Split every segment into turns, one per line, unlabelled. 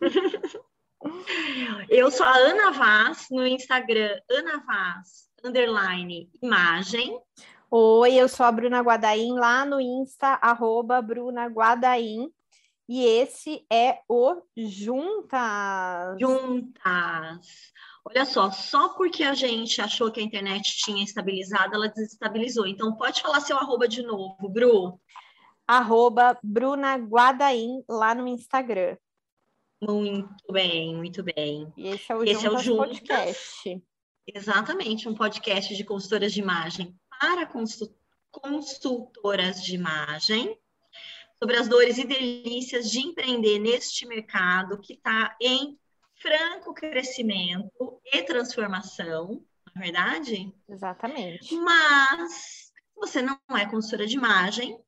Eu sou a Ana Vaz, no Instagram, Ana Vaz, underline, imagem.
Oi, eu sou a Bruna Guadaim, lá no Insta, arroba Bruna Guadaim. E esse é o Juntas.
Juntas. Olha só, só porque a gente achou que a internet tinha estabilizado, ela desestabilizou. Então, pode falar seu arroba de novo, Bru.
Arroba Bruna Guadaim, lá no Instagram.
Muito bem, muito bem.
E esse é o, esse Juntas, é o Juntas Podcast.
Exatamente, um podcast de consultoras de imagem para consultoras de imagem sobre as dores e delícias de empreender neste mercado que está em franco crescimento e transformação, não é verdade?
Exatamente.
Mas, se você não é consultora de imagem,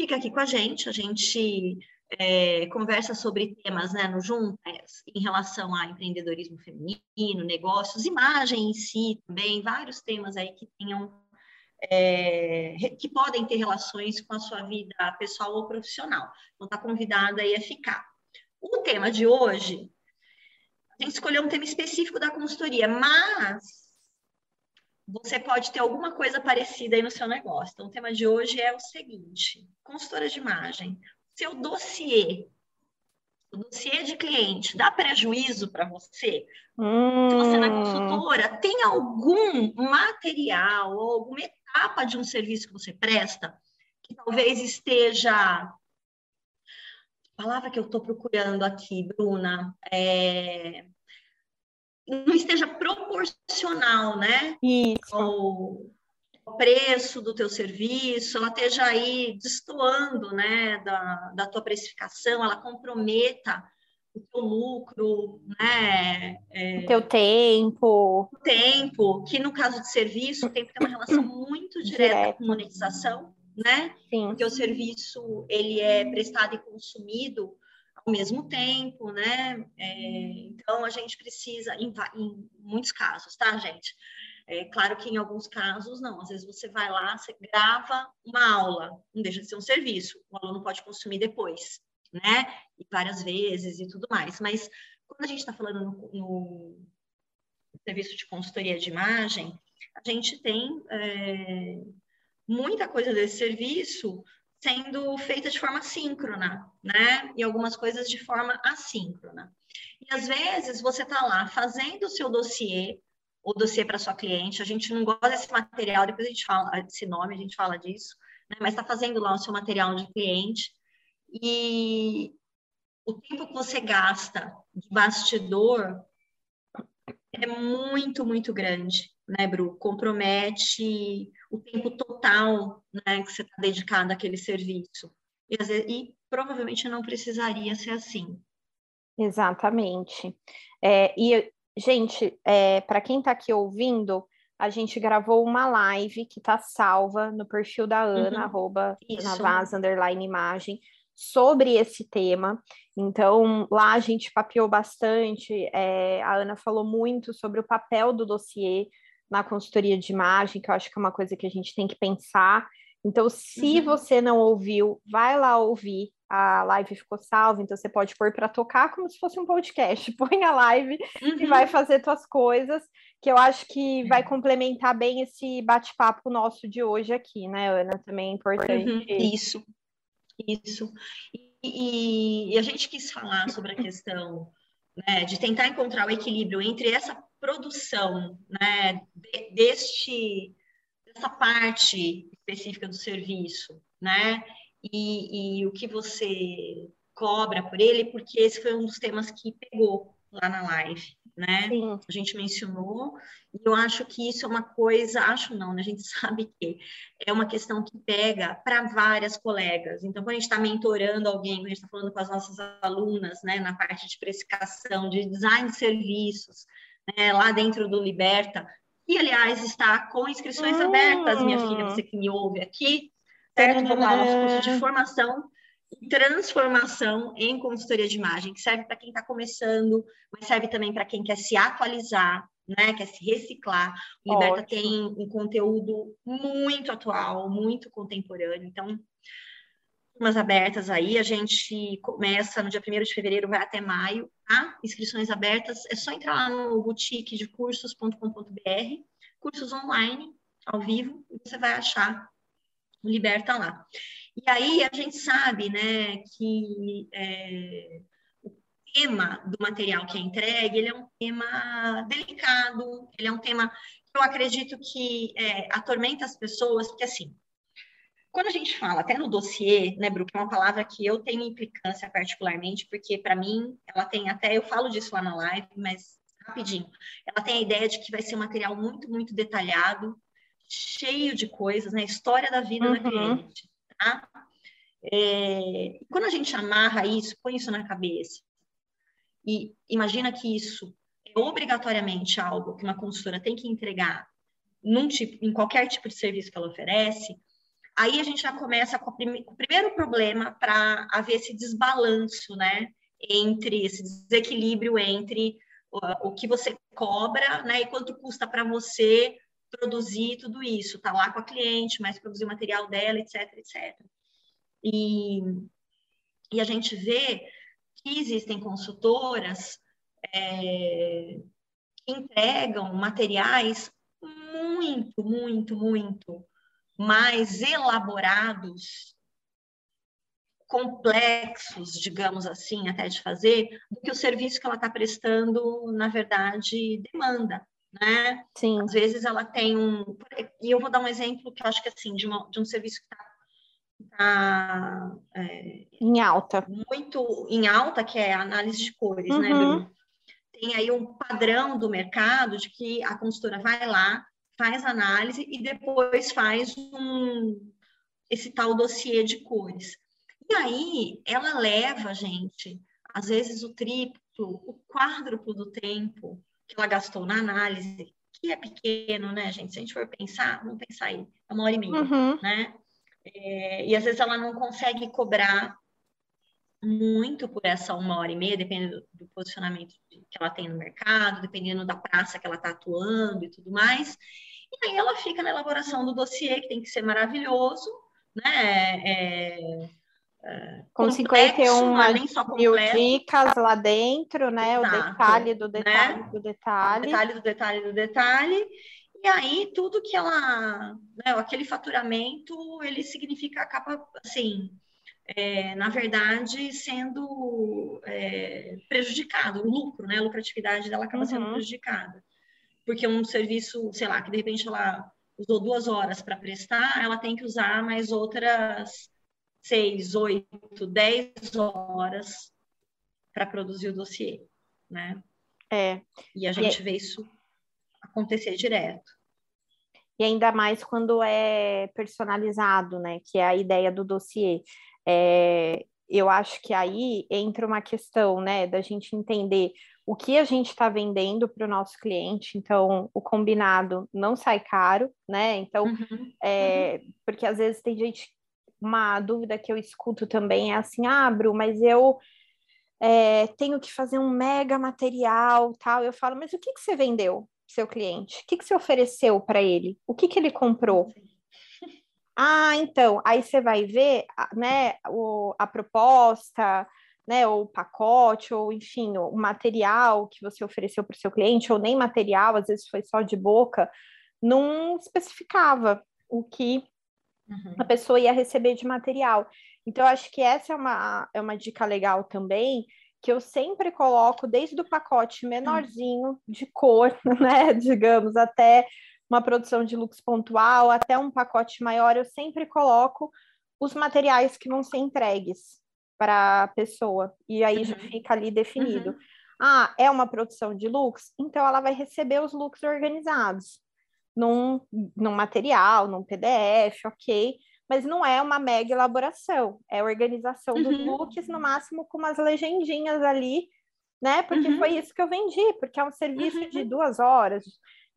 fica aqui com a gente, a gente é, conversa sobre temas né, no Juntas em relação a empreendedorismo feminino, negócios, imagem em si também, vários temas aí que tenham é, que podem ter relações com a sua vida pessoal ou profissional. Então, está convidada aí a ficar. O tema de hoje, a gente escolheu um tema específico da consultoria, mas você pode ter alguma coisa parecida aí no seu negócio. Então, o tema de hoje é o seguinte: consultora de imagem, seu dossiê, o dossiê de cliente, dá prejuízo para você? Hum. Se você na consultora tem algum material ou alguma etapa de um serviço que você presta que talvez esteja. A palavra que eu estou procurando aqui, Bruna, é... não esteja proporcional, né?
Isso.
Ao preço do teu serviço, ela esteja aí destoando, né, da, da tua precificação, ela comprometa o teu lucro, né?
É, o teu tempo.
O tempo, que no caso de serviço tem que ter uma relação muito direta Direto. com monetização, né?
Sim.
Porque o serviço, ele é prestado e consumido ao mesmo tempo, né? É, então, a gente precisa, em, em, muitos casos, tá, gente? É claro que em alguns casos, não. Às vezes você vai lá, você grava uma aula, não deixa de ser um serviço, o aluno pode consumir depois né? E várias vezes e tudo mais. Mas quando a gente está falando no, no, serviço de consultoria de imagem, a gente tem é, muita coisa desse serviço sendo feita de forma síncrona, né? E algumas coisas de forma assíncrona. E às vezes você está lá fazendo o seu dossiê, o dossiê para sua cliente, a gente não gosta desse material, depois a gente fala desse nome, a gente fala disso, né? mas está fazendo lá o seu material de cliente, e o tempo que você gasta de bastidor é muito, muito grande, né, Bru? Compromete o tempo total né, que você está dedicado àquele serviço. E, vezes, e, provavelmente não precisaria ser assim.
Exatamente. É, e, gente, é, para quem está aqui ouvindo, a gente gravou uma live que está salva no perfil da Ana, uhum. arroba Navaz, underline imagem, sobre esse tema. Então, lá a gente papeou bastante, é, a Ana falou muito sobre o papel do dossiê na consultoria de imagem, que eu acho que é uma coisa que a gente tem que pensar. Então, se uhum. você não ouviu, vai lá ouvir. A live ficou salva, então você pode pôr para tocar como se fosse um podcast. Põe a live uhum. e vai fazer suas coisas, que eu acho que vai complementar bem esse bate-papo nosso de hoje aqui, né, Ana? Também é importante. Uhum.
Isso, isso. E, e, a gente quis falar sobre a questão né, de tentar encontrar o equilíbrio entre essa produção né, deste dessa parte específica do serviço, né, e, e o que você cobra por ele, porque esse foi um dos temas que pegou lá na live, né? Sim. A gente mencionou, e eu acho que isso é uma coisa, acho não, né? A gente sabe que é uma questão que pega para várias colegas. Então, quando a gente está mentorando alguém, quando a gente está falando com as nossas alunas, né, na parte de precificação, de design de serviços, né, lá dentro do Liberta, e aliás está com inscrições hum. abertas, minha filha, você que me ouve aqui, certo? Vou dar nosso curso de formação transformação em consultoria de imagem, que serve para quem está começando, mas serve também para quem quer se atualizar, né, quer se reciclar. O Liberta Ótimo. tem um conteúdo muito atual, muito contemporâneo. Então, turmas abertas aí, a gente começa no dia 1 de fevereiro, vai até maio, tá? Inscrições abertas, é só entrar lá no boutique de cursos.com.br, cursos online, ao vivo, e você vai achar Liberta lá. E aí a gente sabe, né, que é, o tema do material que é entregue, ele é um tema delicado, ele é um tema que eu acredito que é, atormenta as pessoas, porque assim, quando a gente fala até no dossiê, né, Bru, que é uma palavra que eu tenho implicância particularmente, porque para mim ela tem até, eu falo disso lá na live, mas rapidinho, ela tem a ideia de que vai ser um material muito, muito detalhado, cheio de coisas, né, história da vida uhum. da cliente, tá? É, quando a gente amarra isso, põe isso na cabeça e imagina que isso é obrigatoriamente algo que uma consultora tem que entregar num tipo, em qualquer tipo de serviço que ela oferece, Aí a gente já começa com, o primeiro problema para haver esse desbalanço, né? Entre esse desequilíbrio entre o, o que você cobra, né? E quanto custa para você produzir tudo isso, tá lá com a cliente, mas produzir o material dela, etc, etc. E, e a gente vê que existem consultoras é, que entregam materiais muito, muito, muito mais elaborados, complexos, digamos assim, até de fazer, do que o serviço que ela está prestando, na verdade, demanda, né?
Sim.
Às vezes ela tem um... E eu vou dar um exemplo que eu acho que, assim, de, uma, de um serviço que está tá,
é, em alta.
Muito em alta, que é a análise de cores, né, uhum. né, Tem aí um padrão do mercado de que a consultora vai lá, faz análise e depois faz um, esse tal dossiê de cores. E aí ela leva, gente, às vezes o triplo, o quádruplo do tempo que ela gastou na análise, que é pequeno, né, gente? Se a gente for pensar, vamos pensar aí, é uma hora e meia, uhum. né? É, e às vezes ela não consegue cobrar muito por essa uma hora e meia, dependendo do, posicionamento que ela tem no mercado, dependendo da praça que ela está atuando e tudo mais. E aí ela fica na elaboração do dossiê, que tem que ser maravilhoso, né? É,
com 51 é mil dicas lá dentro, né? Exato, o detalhe do detalhe né? do detalhe.
O detalhe do detalhe do detalhe. E aí, tudo que ela, né, aquele faturamento, ele significa, acaba, assim, é, na verdade, sendo é, prejudicado, o lucro, né, a lucratividade dela acaba uhum. sendo prejudicada porque um serviço, sei lá, que de repente ela usou duas horas para prestar, ela tem que usar mais outras seis, oito, dez horas para produzir o dossiê, né?
É.
E a gente e... vê isso acontecer direto.
E ainda mais quando é personalizado, né? Que é a ideia do dossiê. É, eu acho que aí entra uma questão, né, da gente entender o que a gente está vendendo para o nosso cliente, então o combinado não sai caro, né? Então, uhum. É, uhum. porque às vezes tem gente, uma dúvida que eu escuto também é assim, ah, Bru, mas eu é, tenho que fazer um mega material, tal. Eu falo, mas o que, que você vendeu seu cliente? O que, que você ofereceu para ele? O que, que ele comprou? Ah, então, aí você vai ver, né, o, a proposta, né, ou pacote, ou enfim, o material que você ofereceu para o seu cliente, ou nem material, às vezes foi só de boca, não especificava o que uhum. a pessoa ia receber de material. Então, acho que essa é uma, é uma dica legal também, que eu sempre coloco desde o pacote menorzinho de cor, né, digamos, até uma produção de looks pontual, até um pacote maior, eu sempre coloco os materiais que vão ser entregues para a pessoa, e aí uhum. já fica ali definido. Uhum. Ah, é uma produção de looks? Então ela vai receber os looks organizados num, num material, num PDF, ok, mas não é uma mega elaboração, é organização uhum. dos looks, no máximo com umas legendinhas ali, né? Porque uhum. foi isso que eu vendi, porque é um serviço de uhum. duas horas,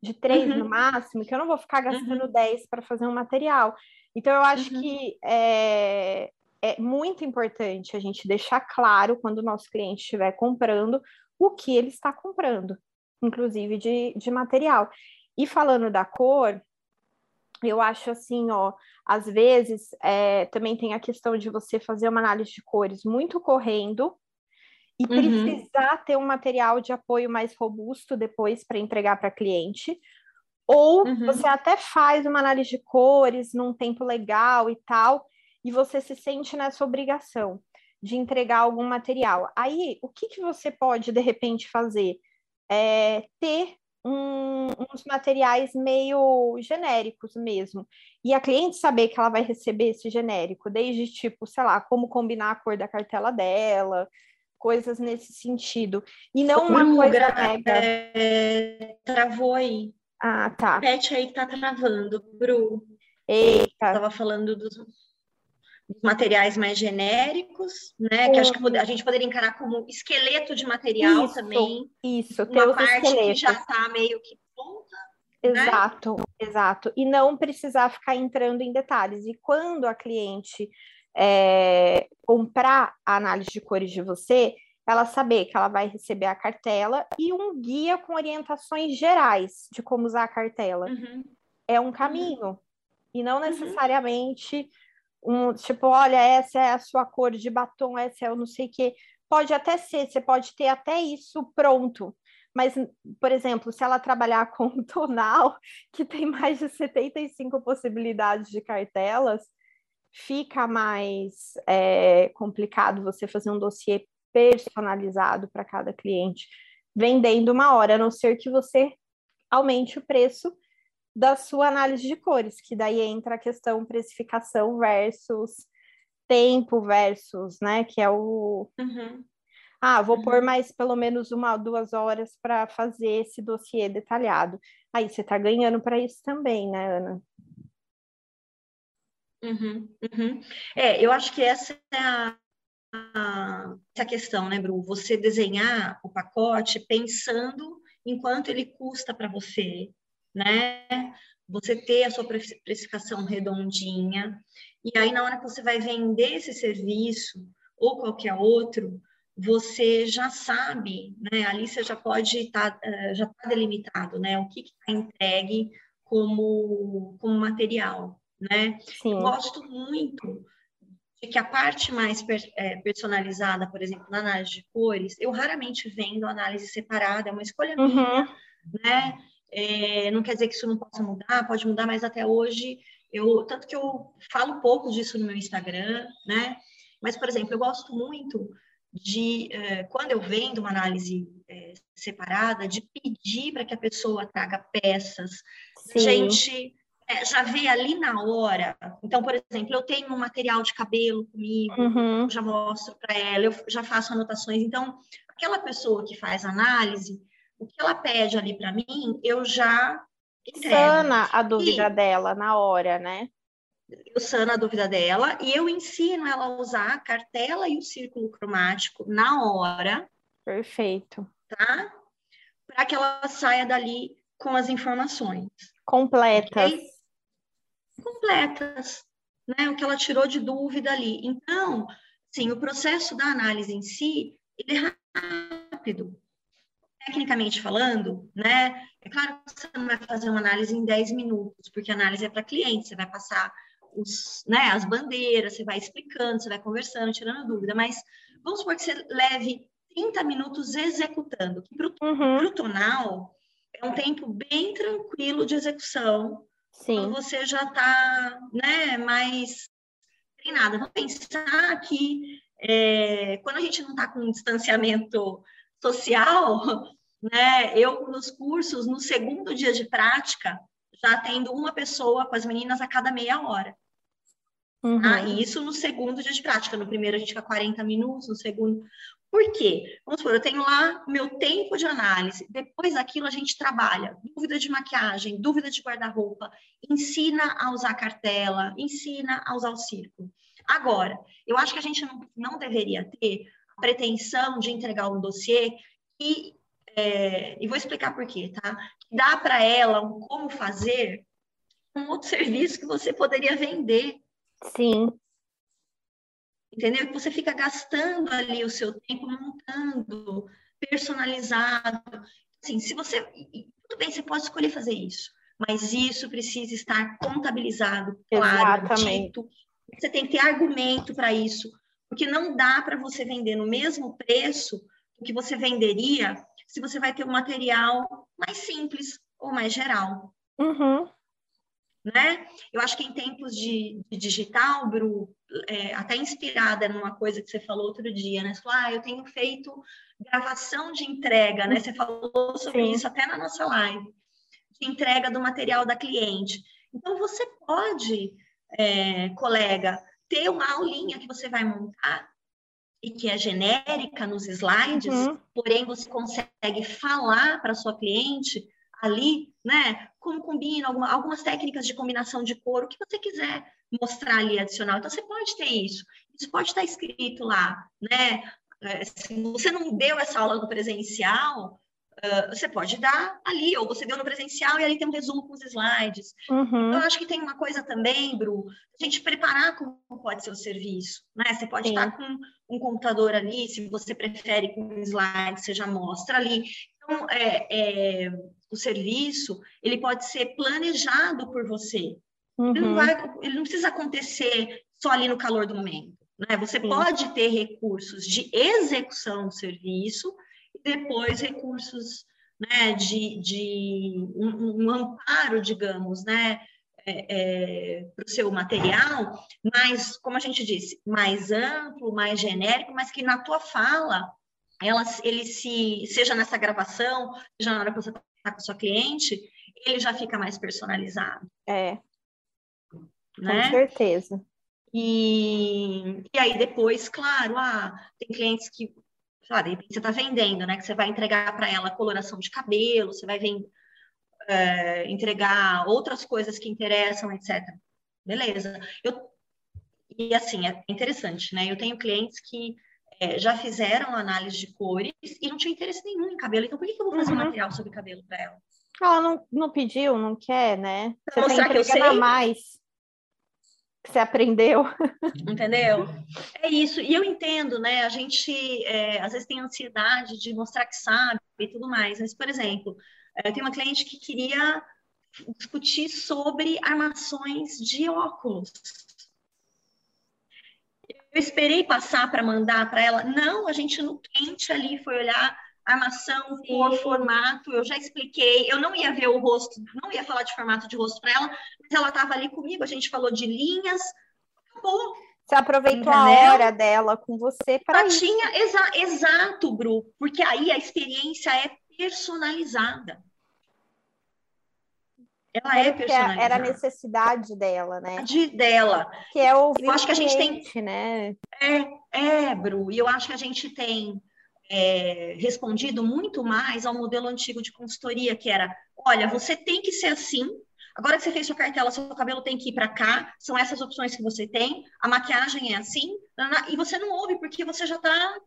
de três no uhum. máximo, que eu não vou ficar gastando dez para fazer um material. Então, eu acho que é, é muito importante a gente deixar claro quando o nosso cliente estiver comprando o que ele está comprando, inclusive de, de material. E falando da cor, eu acho assim, ó, às vezes é, também tem a questão de você fazer uma análise de cores muito correndo e uhum. precisar ter um material de apoio mais robusto depois para entregar para cliente. Ou uhum. você até faz uma análise de cores num tempo legal e tal, e você se sente nessa obrigação de entregar algum material. Aí, o que, que você pode, de repente, fazer? É ter um, uns materiais meio genéricos mesmo. E a cliente saber que ela vai receber esse genérico, desde tipo, sei lá, como combinar a cor da cartela dela, coisas nesse sentido. E não uma Bru, coisa mega.
É, travou aí.
Ah, tá.
Repete aí que tá travando, Bru.
Eita.
Estava falando dos materiais mais genéricos, né? Que acho que a gente poderia encarar como esqueleto de material
isso,
também.
Isso,
uma parte esqueletos. que já está meio que pronta.
Né? Exato, né? exato. E não precisar ficar entrando em detalhes. E quando a cliente é, comprar a análise de cores de você, ela saber que ela vai receber a cartela e um guia com orientações gerais de como usar a cartela. Uhum. É um caminho. Uhum. E não uhum. necessariamente um tipo, olha, essa é a sua cor de batom, essa é o não sei o quê. Pode até ser, você pode ter até isso pronto. Mas, por exemplo, se ela trabalhar com um tonal que tem mais de 75 possibilidades de cartelas, fica mais é, complicado você fazer um dossiê personalizado para cada cliente, vendendo uma hora, a não ser que você aumente o preço da sua análise de cores, que daí entra a questão precificação versus tempo versus, né, que é o uhum. ah, vou uhum. pôr mais pelo menos uma ou duas horas para fazer esse dossiê detalhado. Aí você está ganhando para isso também, né, Ana?
Uhum, uhum. É, eu acho que essa é a, a, essa questão, né, Bru? Você desenhar o pacote pensando em quanto ele custa para você, né? Você ter a sua precificação redondinha, e aí na hora que você vai vender esse serviço ou qualquer outro, você já sabe, né? Ali você já pode estar, tá, eh, já está delimitado, né? O que está entregue como, como material, né? Sim. Eu gosto muito de que a parte mais é, personalizada, por exemplo, na análise de cores, eu raramente vendo análise separada, é uma escolha uhum. minha, né? É, não quer dizer que isso não possa mudar, pode mudar, mas até hoje eu tanto que eu falo pouco disso no meu Instagram, né? Mas, por exemplo, eu gosto muito de é, quando eu vendo uma análise é, separada, de pedir para que a pessoa traga peças. Sim. Gente é, já vê ali na hora. Então, por exemplo, eu tenho um material de cabelo comigo, uhum. já mostro para ela, eu já faço anotações. Então, aquela pessoa que faz análise, o que ela pede ali para mim, eu já
entrego. Sana a dúvida e, dela na hora, né?
Eu sano a dúvida dela e eu ensino ela a usar a cartela e o círculo cromático na hora.
Perfeito.
Tá? Para que ela saia dali com as informações.
Completas. Okay?
Completas. Né? O que ela tirou de dúvida ali. Então, sim, o processo da análise em si, ele é rápido tecnicamente falando, né? É claro que você não vai fazer uma análise em 10 minutos, porque a análise é para cliente, você vai passar os, né, as bandeiras, você vai explicando, você vai conversando, tirando dúvida, mas vamos supor que você leve 30 minutos executando, que para o uhum. tonal é um tempo bem tranquilo de execução, Sim. quando você já está né, mais treinada. Vamos pensar que é, quando a gente não está com um distanciamento social, né? Eu nos cursos, no segundo dia de prática, já tendo uma pessoa com as meninas a cada meia hora. Uhum. Ah, e isso no segundo dia de prática. No primeiro a gente fica 40 minutos, no segundo. Por quê? Vamos supor, eu tenho lá meu tempo de análise. Depois daquilo a gente trabalha dúvida de maquiagem, dúvida de guarda-roupa, ensina a usar cartela, ensina a usar o círculo. Agora, eu acho que a gente não, não deveria ter pretensão de entregar um dossiê e, é, e vou explicar por quê, tá? Dá para ela um como fazer um outro serviço que você poderia vender.
Sim.
Entendeu? Que você fica gastando ali o seu tempo montando, personalizado. Assim, se você. Tudo bem, você pode escolher fazer isso. mas isso precisa estar contabilizado, claro, dito. Você tem que ter argumento para isso, porque não dá para você vender no mesmo preço que você venderia se você vai ter um material mais simples ou mais geral.
Uhum.
Né? Eu acho que em tempos de, de digital, Bru, é, até inspirada numa coisa que você falou outro dia, né? Você falou, ah, eu tenho feito gravação de entrega, né? Você falou sobre Sim. isso até na nossa live, de entrega do material da cliente. Então, você pode, é, colega, ter uma aulinha que você vai montar e que é genérica nos slides, uhum. porém você consegue falar para sua cliente ali, né? Como combina, alguma, algumas técnicas de combinação de cor, o que você quiser mostrar ali adicional. Então, você pode ter isso. Isso pode estar escrito lá, né? É, se você não deu essa aula no presencial, uh, você pode dar ali, ou você deu no presencial e ali tem um resumo com os slides.
Uhum.
Então, eu acho que tem uma coisa também, Bru, a gente preparar como pode ser o serviço, né? Você pode Sim. estar com um computador ali, se você prefere com slides, você já mostra ali. Então, é, é, o serviço, ele pode ser planejado por você. Uhum. Ele, não uhum. vai, ele não precisa acontecer só ali no calor do momento. Né? Você Sim. pode ter recursos de execução do serviço e depois recursos né, de, de um, um amparo, digamos, né, é, é, para o seu material, mas, como a gente disse, mais amplo, mais genérico, mas que na tua fala ela, ele se, seja nessa gravação, seja na hora que você está com a sua cliente, ele já fica mais personalizado.
É. Né? Com certeza.
E, e aí depois, claro, ah, tem clientes que, claro, você está vendendo, né? Que você vai entregar para ela coloração de cabelo, você vai vender, é, entregar outras coisas que interessam, etc. Beleza. Eu, e assim, é interessante, né? Eu tenho clientes que é, já fizeram análise de cores e não tinha interesse nenhum em cabelo. Então, por que, que eu vou fazer uhum. material sobre cabelo para ela?
Ela não, não pediu, não quer, né? Você mostrar que eu sei. mais que você aprendeu.
Entendeu? É isso. E eu entendo, né? A gente é, às vezes tem ansiedade de mostrar que sabe e tudo mais. Mas, por exemplo, é, tem uma cliente que queria discutir sobre armações de óculos. Eu esperei passar para mandar para ela. Não, a gente no quente ali foi olhar armação, cor, formato, eu já expliquei, eu não ia ver o rosto, não ia falar de formato de rosto para ela, mas ela estava ali comigo, a gente falou de linhas, acabou.
Você aproveitou a hora dela com você para
isso. Tinha, exa, exato, Bru, porque aí a experiência é personalizada.
Ela é personalizada. Era a necessidade dela, né?
De dela.
Que é ouvir
eu acho que a gente tem,
né?
É, é, Bru, e eu acho que a gente tem é, respondido muito mais ao modelo antigo de consultoria, que era: olha, você tem que ser assim. Agora que você fez sua cartela, seu cabelo tem que ir para cá, são essas opções que você tem, a maquiagem é assim, e você não ouve porque você já está.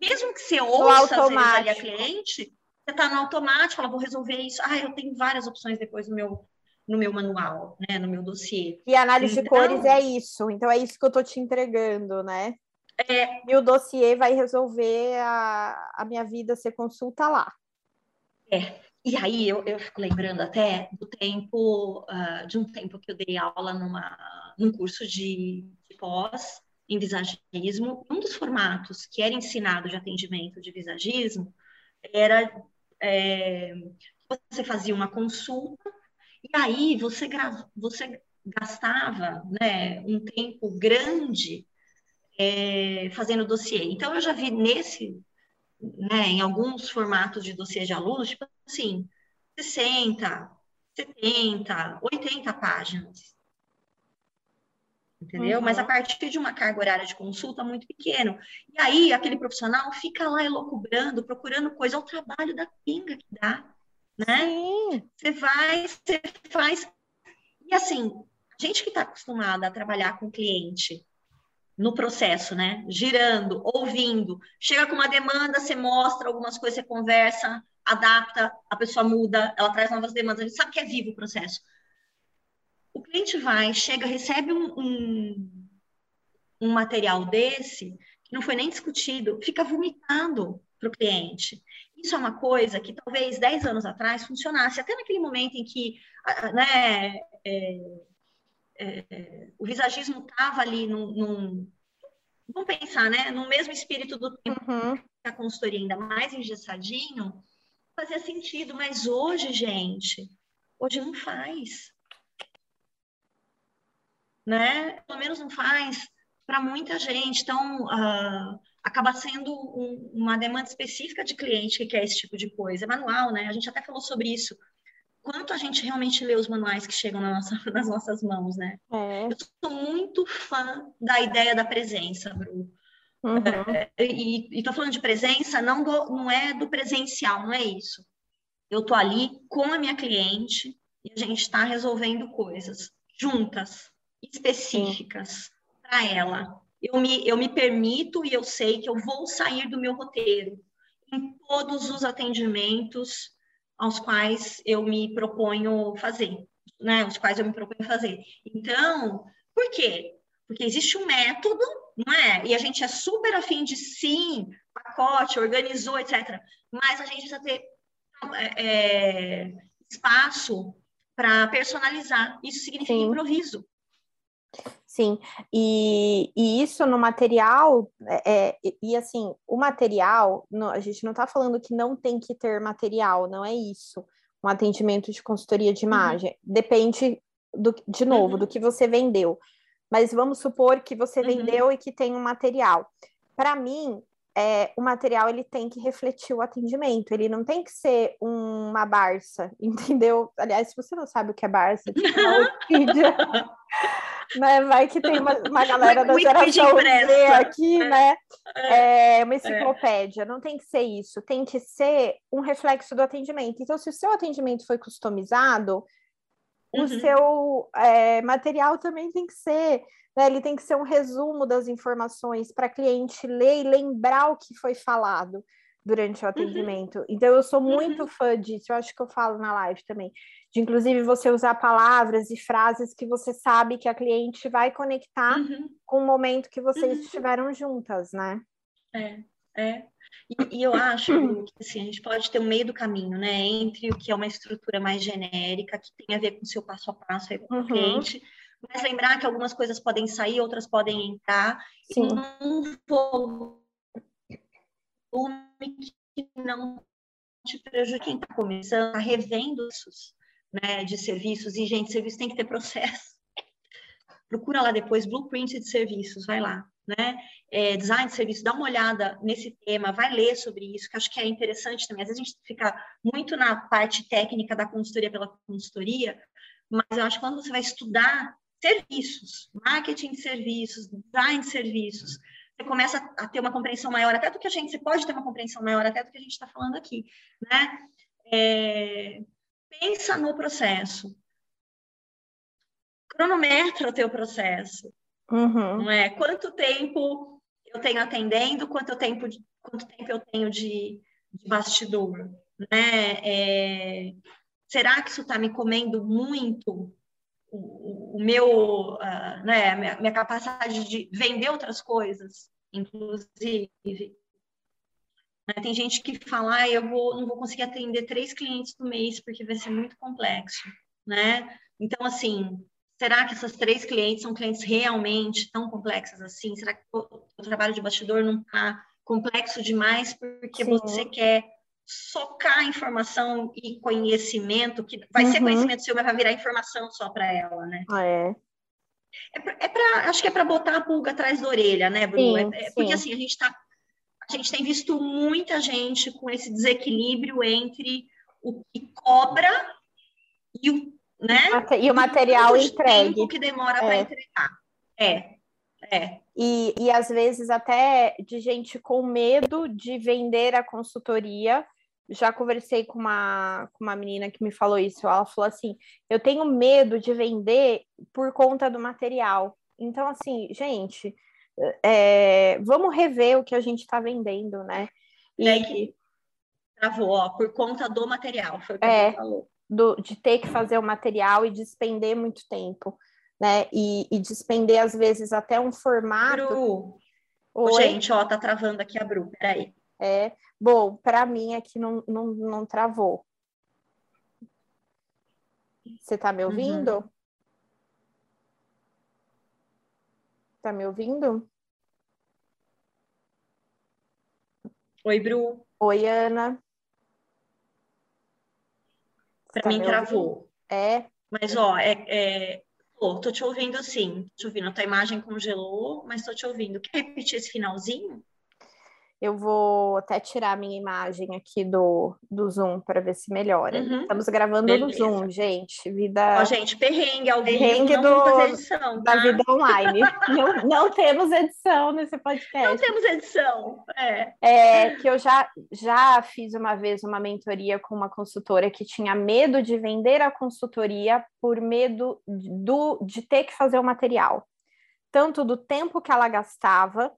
Mesmo que você ouça ali a cliente, você está no automático, ela vou resolver isso. Ah, eu tenho várias opções depois no meu, no meu manual, né, no meu dossiê.
E análise então, de cores é isso, então é isso que eu estou te entregando, né?
É,
e o dossiê vai resolver a, a minha vida, você consulta lá.
É, e aí eu, eu fico lembrando até do tempo, uh, de um tempo que eu dei aula numa, num curso de, de pós em visagismo. Um dos formatos que era ensinado de atendimento de visagismo era é, você fazia uma consulta e aí você, você gastava né, um tempo grande é, fazendo dossiê. Então, eu já vi nesse, né, em alguns formatos de dossiê de alunos, tipo assim, 60, 70, 80 páginas. Entendeu? Uhum. Mas a partir de uma carga horária de consulta muito pequeno. E aí, aquele profissional fica lá elocubrando, procurando coisa, ao trabalho da pinga que dá. Né?
Sim.
Você vai, você faz. E assim, a gente que está acostumada a trabalhar com cliente no processo, né? Girando, ouvindo. Chega com uma demanda, você mostra algumas coisas, você conversa, adapta, a pessoa muda, ela traz novas demandas. A gente sabe que é vivo o processo. O cliente vai, chega, recebe um, um, um material desse, que não foi nem discutido, fica vomitado para o cliente. Isso é uma coisa que talvez 10 anos atrás funcionasse, até naquele momento em que né, é, é, o visagismo estava ali num, num, Vamos pensar, né? No mesmo espírito do tempo uhum. a consultoria ainda mais engessadinho, fazia sentido, mas hoje, gente, hoje não faz. Né? Pelo menos não faz para muita gente. Então, uh, acaba sendo um, uma demanda específica de cliente que quer esse tipo de coisa. É manual, né? A gente até falou sobre isso. Quanto a gente realmente lê os manuais que chegam na nossa, nas nossas mãos, né? É. Eu sou muito fã da ideia da presença, Bru. Uhum. É, e estou falando de presença, não, do, não é do presencial, não é isso. Eu estou ali com a minha cliente e a gente está resolvendo coisas juntas, específicas para ela. Eu me, eu me permito e eu sei que eu vou sair do meu roteiro em todos os atendimentos aos quais eu me proponho fazer, né? Os quais eu me proponho fazer. Então, por quê? Porque existe um método, não é? E a gente é super afim de sim, pacote, organizou, etc. Mas a gente precisa ter é, espaço para personalizar. Isso significa sim. improviso.
Sim, e, e isso no material, é, é e assim, o material, no, a gente não está falando que não tem que ter material, não é isso. Um atendimento de consultoria de uhum. imagem. Uhum. Depende, do, de novo, uhum. do que você vendeu. Mas vamos supor que você uhum. vendeu e que tem um material. Para mim, é, o material ele tem que refletir o atendimento, ele não tem que ser uma Barça, entendeu? Aliás, se você não sabe o que é Barça, tipo orquídea, né? Vai que tem uma, uma galera da geração Z aqui, é. né? É, uma é. enciclopédia, não tem que ser isso, tem que ser um reflexo do atendimento. Então, se o seu atendimento foi customizado, uhum. o seu é, material também tem que ser né? Ele tem que ser um resumo das informações para cliente ler e lembrar o que foi falado durante o uhum. atendimento. Uhum. Então, eu sou muito uhum. fã disso, eu acho que eu falo na live também, de inclusive você usar palavras e frases que você sabe que a cliente vai conectar uhum. com o momento que vocês uhum. estiveram juntas, né?
É, é. E, e eu acho que assim, a gente pode ter um meio do caminho, né? Entre o que é uma estrutura mais genérica, que tem a ver com o seu passo a passo aí com o uhum. cliente, mas lembrar que algumas coisas podem sair, outras podem entrar, Sim. e num volume que não te prejudique quem está começando, está revendo isso, né, de serviços, e, gente, serviço tem que ter processo. Procura lá depois, blueprint de serviços, vai lá, né? É, design de serviço, dá uma olhada nesse tema, vai ler sobre isso, que acho que é interessante também. Às vezes a gente fica muito na parte técnica da consultoria pela consultoria, mas eu acho que quando você vai estudar serviços, marketing de serviços, design de serviços. Você começa a ter uma compreensão maior até do que a gente, você pode ter uma compreensão maior até do que a gente está falando aqui, né? É, pensa no processo. Cronometra o teu processo. Uhum. Não é? Quanto tempo eu tenho atendendo, quanto tempo, quanto tempo eu tenho de, de bastidor, né? É, será que isso está me comendo muito o, o meu, uh, né, minha, minha capacidade de vender outras coisas, inclusive. Tem gente que fala, ah, eu vou, não vou conseguir atender três clientes no mês porque vai ser muito complexo, né? Então, assim, será que essas três clientes são clientes realmente tão complexas assim? Será que o, o trabalho de bastidor não está complexo demais porque Sim. você quer socar informação e conhecimento, que vai uhum. ser conhecimento seu, mas vai virar informação só para ela, né?
Ah, é.
É pra, é pra, acho que é para botar a pulga atrás da orelha, né, Bruno? Sim, é, é porque assim, a gente tá, a gente tem visto muita gente com esse desequilíbrio entre o que cobra e o, né?
E o material entregue. O
que demora é. para entregar. É, é.
E, e às vezes até de gente com medo de vender a consultoria já conversei com uma, com uma menina que me falou isso. Ela falou assim: eu tenho medo de vender por conta do material. Então, assim, gente, é, vamos rever o que a gente está vendendo, né?
E é que travou, ó, por conta do material, foi o que
é, falou. Do, de ter que fazer o material e despender muito tempo, né? E, e despender, às vezes, até um formato.
Bru. Oi? Gente, ó, tá travando aqui a Bru, peraí.
É, bom, para mim aqui não, não, não travou. Você está me uhum. ouvindo? Uhum. Tá me ouvindo?
Oi, Bru.
Oi, Ana.
Para tá mim travou.
É.
Mas, ó, é, é... Pô, tô te ouvindo sim. Tô te ouvindo. A tua imagem congelou, mas tô te ouvindo. Quer repetir esse finalzinho?
Eu vou até tirar a minha imagem aqui do, do Zoom para ver se melhora. Uhum. Estamos gravando Beleza. no Zoom, gente. Vida.
Ó, gente, perrengue vivo.
Perrengue do... edição, tá? da vida online. não, não temos edição nesse podcast.
Não temos edição. É.
é que eu já, já fiz uma vez uma mentoria com uma consultora que tinha medo de vender a consultoria por medo do, de ter que fazer o material. Tanto do tempo que ela gastava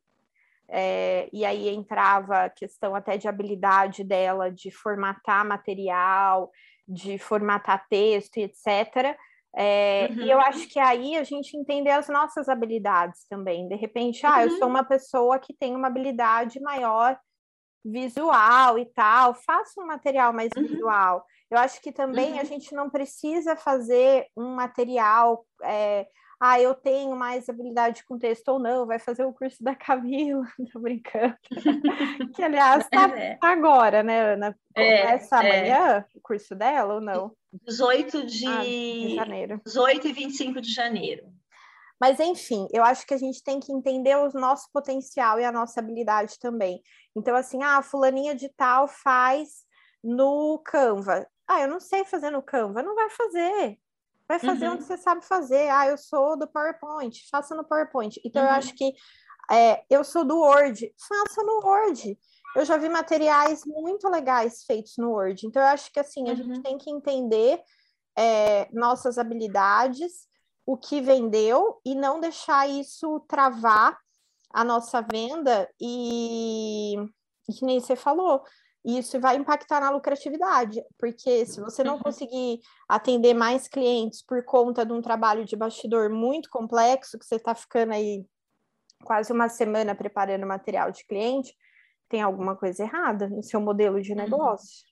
é, e aí entrava a questão até de habilidade dela de formatar material, de formatar texto, etc. É, uhum. E eu acho que aí a gente entender as nossas habilidades também. De repente, ah, eu sou uhum. uma pessoa que tem uma habilidade maior visual e tal, faça um material mais uhum. visual. Eu acho que também uhum. a gente não precisa fazer um material. É, ah, eu tenho mais habilidade com texto ou não, vai fazer o curso da Camila, tô brincando. que, aliás, tá, é. tá agora, né, Ana? É, Começa é, amanhã é. o curso dela ou não?
18 de... Ah, de janeiro. 18 e 25 de janeiro.
Mas, enfim, eu acho que a gente tem que entender o nosso potencial e a nossa habilidade também. Então, assim, ah, fulaninha de tal faz no Canva. Ah, eu não sei fazer no Canva. Não vai fazer. Vai fazer uhum. onde você sabe fazer. Ah, eu sou do PowerPoint, faça no PowerPoint. Então, uhum. eu acho que é, eu sou do Word, faça no Word. Eu já vi materiais muito legais feitos no Word. Então, eu acho que assim, a uhum. gente tem que entender é, nossas habilidades, o que vendeu, e não deixar isso travar a nossa venda e, e que nem você falou, isso vai impactar na lucratividade, porque se você não uhum. conseguir atender mais clientes por conta de um trabalho de bastidor muito complexo, que você está ficando aí quase uma semana preparando material de cliente, tem alguma coisa errada no seu modelo de uhum. negócio.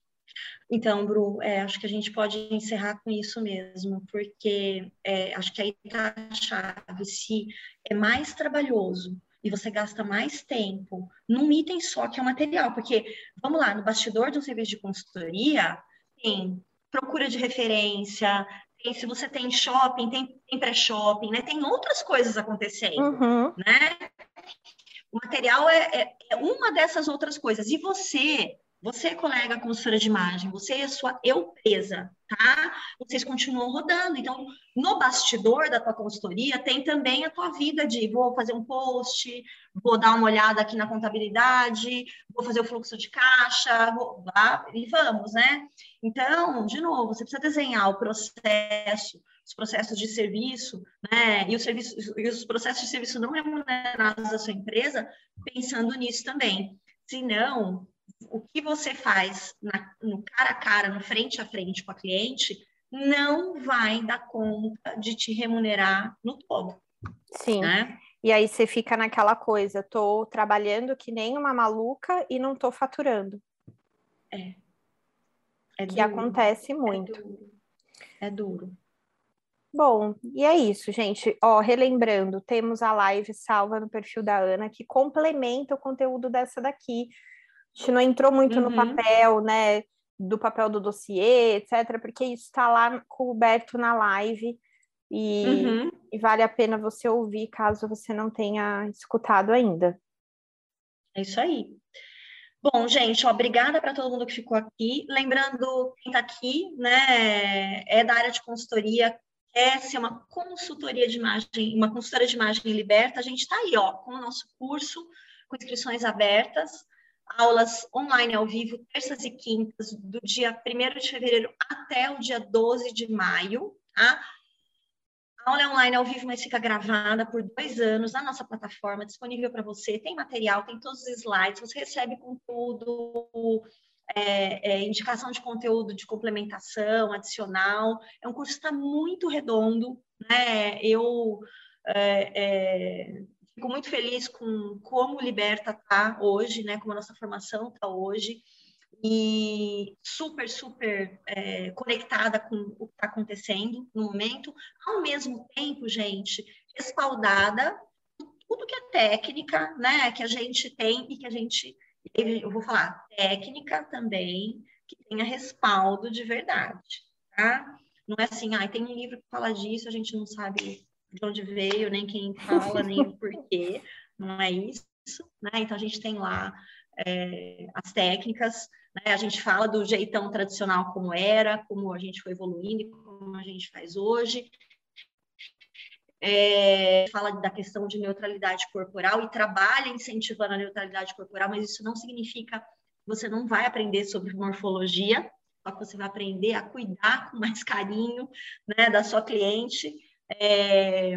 Então, Bru, é, acho que a gente pode encerrar com isso mesmo, porque é, acho que aí está a chave. Se é mais trabalhoso e você gasta mais tempo num item só que é o material, porque, vamos lá, no bastidor de um serviço de consultoria, tem procura de referência, tem, se você tem shopping, tem, tem pré-shopping, né? Tem outras coisas acontecendo, uhum. né? O material é, é, é uma dessas outras coisas. E você você, colega consultora de imagem, você e a sua eu presa, tá? Vocês continuam rodando. Então, no bastidor da tua consultoria, tem também a tua vida de vou fazer um post, vou dar uma olhada aqui na contabilidade, vou fazer o fluxo de caixa, vou, lá, e vamos, né? Então, de novo, você precisa desenhar o processo, os processos de serviço, né? E os, serviços, e os processos de serviço não remunerados da sua empresa, pensando nisso também. Se não, o que você faz na, no cara a cara, no frente a frente com a cliente, não vai dar conta de te remunerar no todo.
Sim. Né? E aí você fica naquela coisa, tô trabalhando que nem uma maluca e não tô faturando.
É.
é que duro. acontece é muito.
É duro. é duro.
Bom, e é isso, gente. Ó, relembrando, temos a live salva no perfil da Ana que complementa o conteúdo dessa daqui gente não entrou muito uhum. no papel, né? Do papel do dossiê, etc., porque isso está lá coberto na live e, uhum. e, vale a pena você ouvir caso você não tenha escutado ainda.
É isso aí. Bom, gente, ó, obrigada para todo mundo que ficou aqui. Lembrando, quem está aqui, né, é da área de consultoria, quer ser uma consultoria de imagem, uma consultora de imagem liberta, a gente está aí, ó, com o nosso curso, com inscrições abertas aulas online ao vivo, terças e quintas, do dia 1 de fevereiro até o dia 12 de maio, tá? A aula é online ao vivo, mas fica gravada por dois anos na nossa plataforma, disponível para você. Tem material, tem todos os slides, você recebe conteúdo, é, é, indicação de conteúdo de complementação, adicional. É um curso que está muito redondo, né? Eu é, é Fico muito feliz com como Liberta está hoje, né? Como a nossa formação está hoje e super, super é, conectada com o que está acontecendo no momento, ao mesmo tempo, gente, respaldada tudo que é técnica, né, que a gente tem e que a gente, eu vou falar, técnica também, que tenha respaldo de verdade, tá? Não é assim, ah, tem um livro que fala disso, a gente não sabe de onde veio, nem quem fala, nem o porquê, não é isso, né? Então a gente tem lá é, as técnicas, né? A gente fala do jeitão tradicional como era, como a gente foi evoluindo e como a gente faz hoje. É, fala da questão de neutralidade corporal e trabalha incentivando a neutralidade corporal, mas isso não significa você não vai aprender sobre morfologia, só que você vai aprender a cuidar com mais carinho né, da sua cliente é,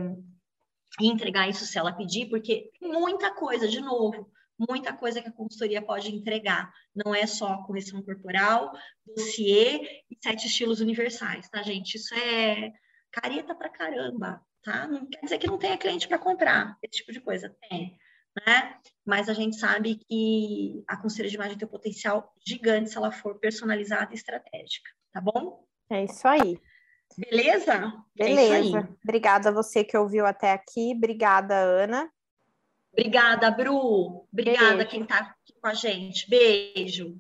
entregar isso se ela pedir, porque muita coisa, de novo, muita coisa que a consultoria pode entregar. Não é só correção corporal, dossiê e sete estilos universais, tá, gente? Isso é careta pra caramba, tá? Não quer dizer que não tenha cliente para comprar, esse tipo de coisa. Tem, né? Mas a gente sabe que a consultoria de imagem tem um potencial gigante se ela for personalizada e estratégica, tá bom?
É isso aí.
Beleza?
Beleza. É Obrigada a você que ouviu até aqui. Obrigada, Ana.
Obrigada, Bru. Obrigada Beijo. quem está aqui com a gente. Beijo.